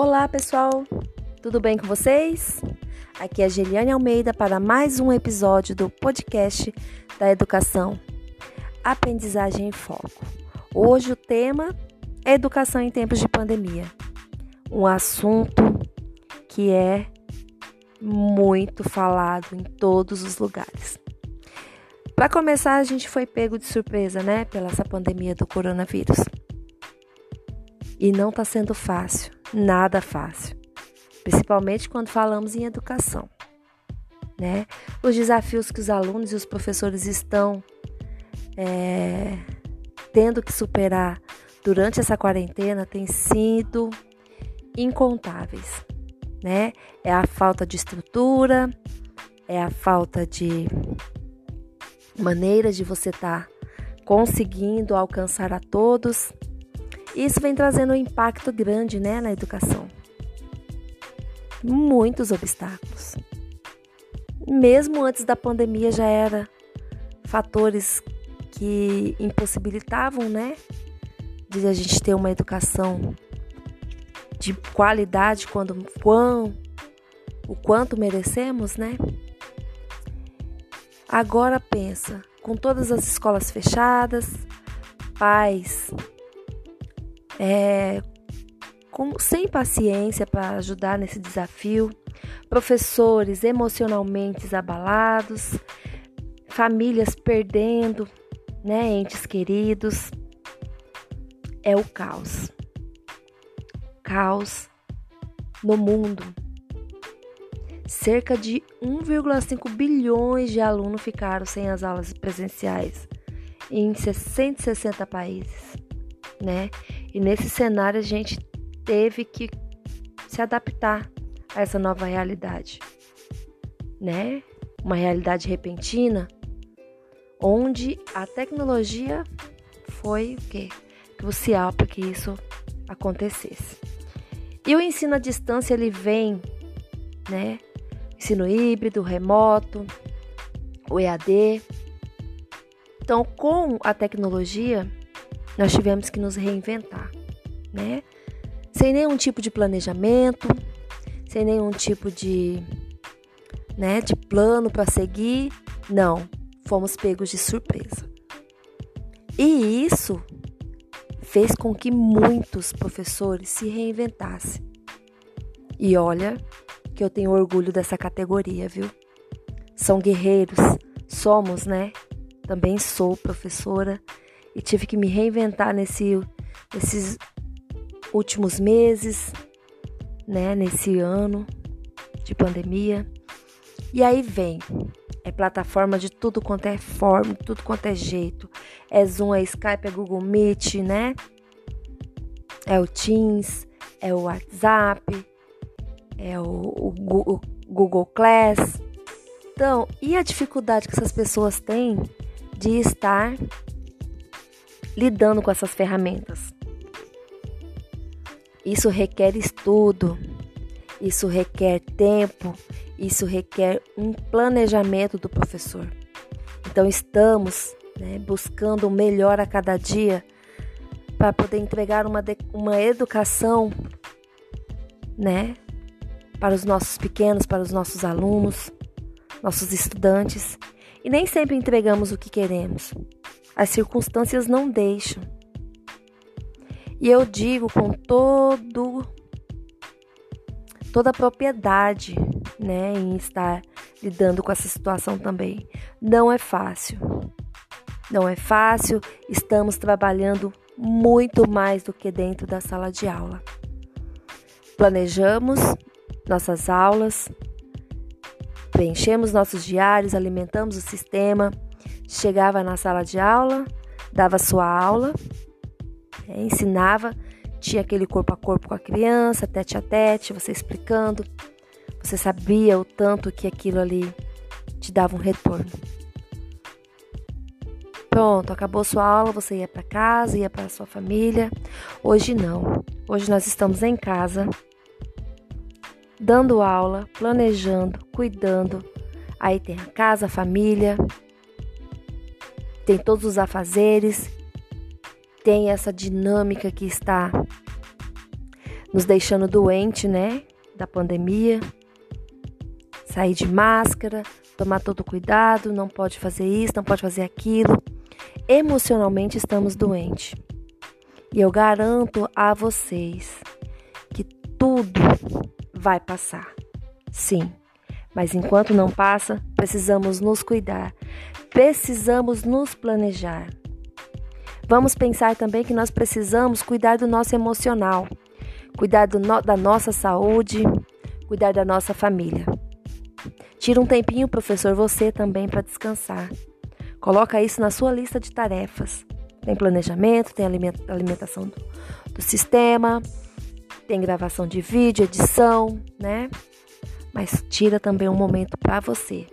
Olá, pessoal! Tudo bem com vocês? Aqui é Geliane Almeida para mais um episódio do podcast da educação Aprendizagem em Foco. Hoje o tema é educação em tempos de pandemia. Um assunto que é muito falado em todos os lugares. Para começar, a gente foi pego de surpresa, né, pela essa pandemia do coronavírus. E não está sendo fácil, nada fácil, principalmente quando falamos em educação. Né? Os desafios que os alunos e os professores estão é, tendo que superar durante essa quarentena têm sido incontáveis. Né? É a falta de estrutura, é a falta de maneiras de você estar tá conseguindo alcançar a todos isso vem trazendo um impacto grande né, na educação. Muitos obstáculos. Mesmo antes da pandemia já era fatores que impossibilitavam, né, de a gente ter uma educação de qualidade quando quão, o quanto merecemos, né? Agora pensa, com todas as escolas fechadas, pais é, com, sem paciência para ajudar nesse desafio, professores emocionalmente abalados, famílias perdendo né, entes queridos. É o caos. Caos no mundo. Cerca de 1,5 bilhões de alunos ficaram sem as aulas presenciais em 160 países, né? E nesse cenário a gente teve que se adaptar a essa nova realidade, né? Uma realidade repentina, onde a tecnologia foi o quê? Crucial para que isso acontecesse. E o ensino à distância ele vem, né? Ensino híbrido, remoto, o EAD. Então, com a tecnologia, nós tivemos que nos reinventar, né? Sem nenhum tipo de planejamento, sem nenhum tipo de, né, de plano para seguir, não, fomos pegos de surpresa. E isso fez com que muitos professores se reinventassem. E olha que eu tenho orgulho dessa categoria, viu? São guerreiros, somos, né? Também sou professora e tive que me reinventar nesse, nesses últimos meses, né, nesse ano de pandemia. E aí vem, é plataforma de tudo quanto é forma, tudo quanto é jeito. É Zoom, é Skype, é Google Meet, né? É o Teams, é o WhatsApp, é o, o, o Google Class. Então, e a dificuldade que essas pessoas têm de estar lidando com essas ferramentas. Isso requer estudo, isso requer tempo, isso requer um planejamento do professor. Então estamos né, buscando o melhor a cada dia para poder entregar uma, uma educação né, para os nossos pequenos, para os nossos alunos, nossos estudantes. E nem sempre entregamos o que queremos. As circunstâncias não deixam. E eu digo com todo toda a propriedade, né, em estar lidando com essa situação também. Não é fácil. Não é fácil. Estamos trabalhando muito mais do que dentro da sala de aula. Planejamos nossas aulas, preenchemos nossos diários, alimentamos o sistema chegava na sala de aula, dava sua aula, é, ensinava, tinha aquele corpo a corpo com a criança, tete a tete, você explicando, você sabia o tanto que aquilo ali te dava um retorno. Pronto, acabou sua aula, você ia para casa, ia para sua família. Hoje não. Hoje nós estamos em casa, dando aula, planejando, cuidando. Aí tem a casa, a família, tem todos os afazeres, tem essa dinâmica que está nos deixando doente, né, da pandemia. Sair de máscara, tomar todo cuidado, não pode fazer isso, não pode fazer aquilo. Emocionalmente estamos doentes. E eu garanto a vocês que tudo vai passar. Sim, mas enquanto não passa, precisamos nos cuidar, precisamos nos planejar. Vamos pensar também que nós precisamos cuidar do nosso emocional, cuidar no, da nossa saúde, cuidar da nossa família. Tira um tempinho, professor, você também para descansar. Coloca isso na sua lista de tarefas. Tem planejamento, tem alimentação do, do sistema, tem gravação de vídeo, edição, né? Mas tira também um momento para você.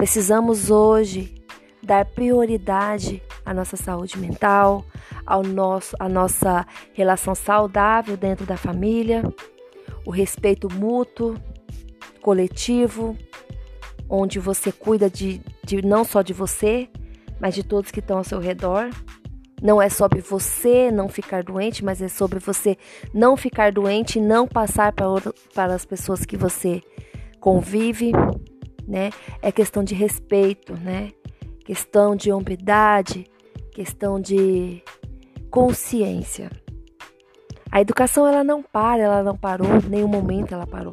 Precisamos hoje dar prioridade à nossa saúde mental, ao nosso, à nossa relação saudável dentro da família, o respeito mútuo, coletivo, onde você cuida de, de não só de você, mas de todos que estão ao seu redor. Não é sobre você não ficar doente, mas é sobre você não ficar doente e não passar para, para as pessoas que você convive, né? É questão de respeito, né? Questão de hombridade, questão de consciência. A educação ela não para, ela não parou, nenhum momento ela parou.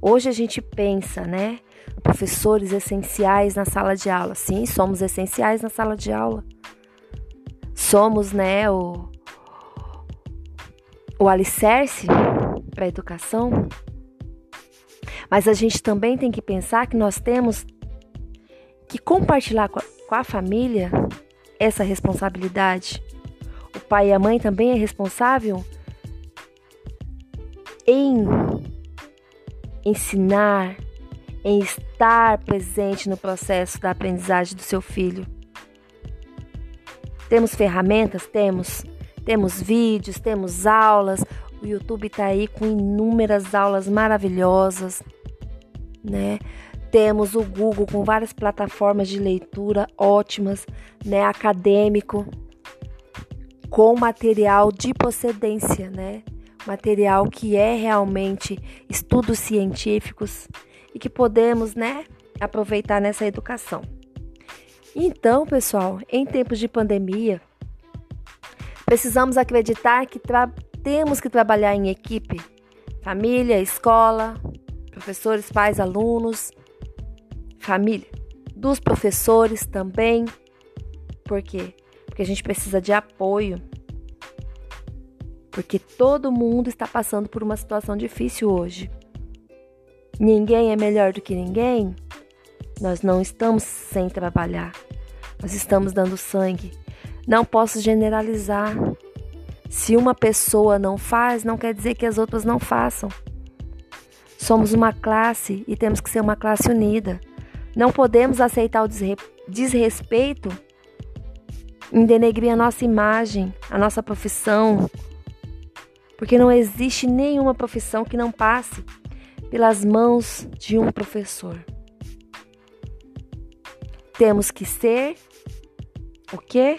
Hoje a gente pensa, né? Professores essenciais na sala de aula. Sim, somos essenciais na sala de aula. Somos, né, o, o alicerce para a educação. Mas a gente também tem que pensar que nós temos que compartilhar com a, com a família essa responsabilidade. O pai e a mãe também é responsável em ensinar, em estar presente no processo da aprendizagem do seu filho. Temos ferramentas? Temos. Temos vídeos, temos aulas. O YouTube está aí com inúmeras aulas maravilhosas, né? Temos o Google com várias plataformas de leitura ótimas, né? Acadêmico, com material de procedência, né? Material que é realmente estudos científicos e que podemos, né, aproveitar nessa educação. Então, pessoal, em tempos de pandemia, precisamos acreditar que temos que trabalhar em equipe, família, escola, professores, pais, alunos, família, dos professores também. Por quê? Porque a gente precisa de apoio. Porque todo mundo está passando por uma situação difícil hoje. Ninguém é melhor do que ninguém. Nós não estamos sem trabalhar. Nós estamos dando sangue. Não posso generalizar. Se uma pessoa não faz, não quer dizer que as outras não façam. Somos uma classe e temos que ser uma classe unida. Não podemos aceitar o desrespeito em denegrir a nossa imagem, a nossa profissão, porque não existe nenhuma profissão que não passe pelas mãos de um professor. Temos que ser o quê?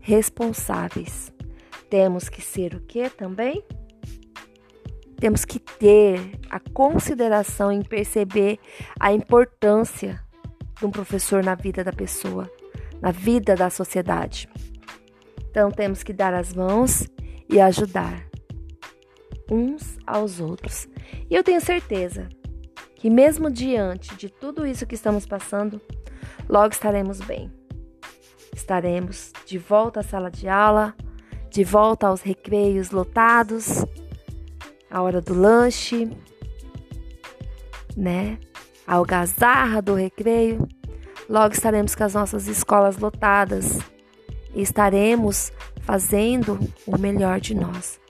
Responsáveis. Temos que ser o quê também? Temos que ter a consideração em perceber a importância de um professor na vida da pessoa, na vida da sociedade. Então temos que dar as mãos e ajudar uns aos outros. E eu tenho certeza que, mesmo diante de tudo isso que estamos passando, logo estaremos bem. Estaremos de volta à sala de aula, de volta aos recreios lotados a hora do lanche, né? A algazarra do recreio. Logo estaremos com as nossas escolas lotadas e estaremos fazendo o melhor de nós.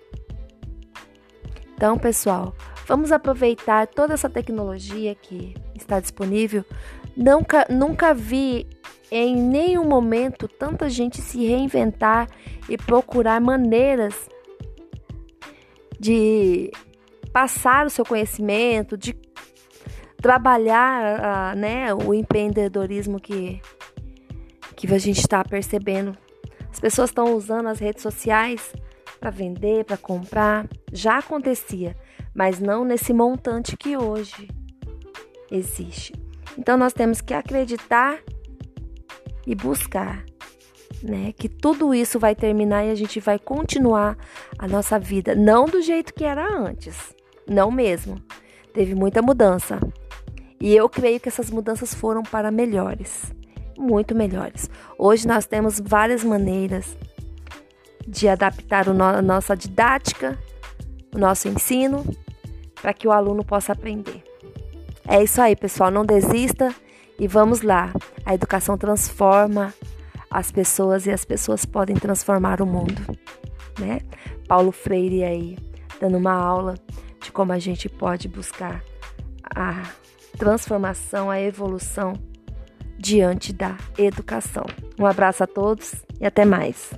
Então, pessoal, vamos aproveitar toda essa tecnologia que está disponível. Nunca, nunca vi em nenhum momento tanta gente se reinventar e procurar maneiras de passar o seu conhecimento, de trabalhar uh, né, o empreendedorismo que, que a gente está percebendo. As pessoas estão usando as redes sociais para vender, para comprar, já acontecia, mas não nesse montante que hoje existe. Então nós temos que acreditar e buscar, né, que tudo isso vai terminar e a gente vai continuar a nossa vida, não do jeito que era antes, não mesmo. Teve muita mudança. E eu creio que essas mudanças foram para melhores, muito melhores. Hoje nós temos várias maneiras de adaptar a nossa didática, o nosso ensino, para que o aluno possa aprender. É isso aí, pessoal. Não desista e vamos lá. A educação transforma as pessoas e as pessoas podem transformar o mundo, né? Paulo Freire aí dando uma aula de como a gente pode buscar a transformação, a evolução diante da educação. Um abraço a todos e até mais.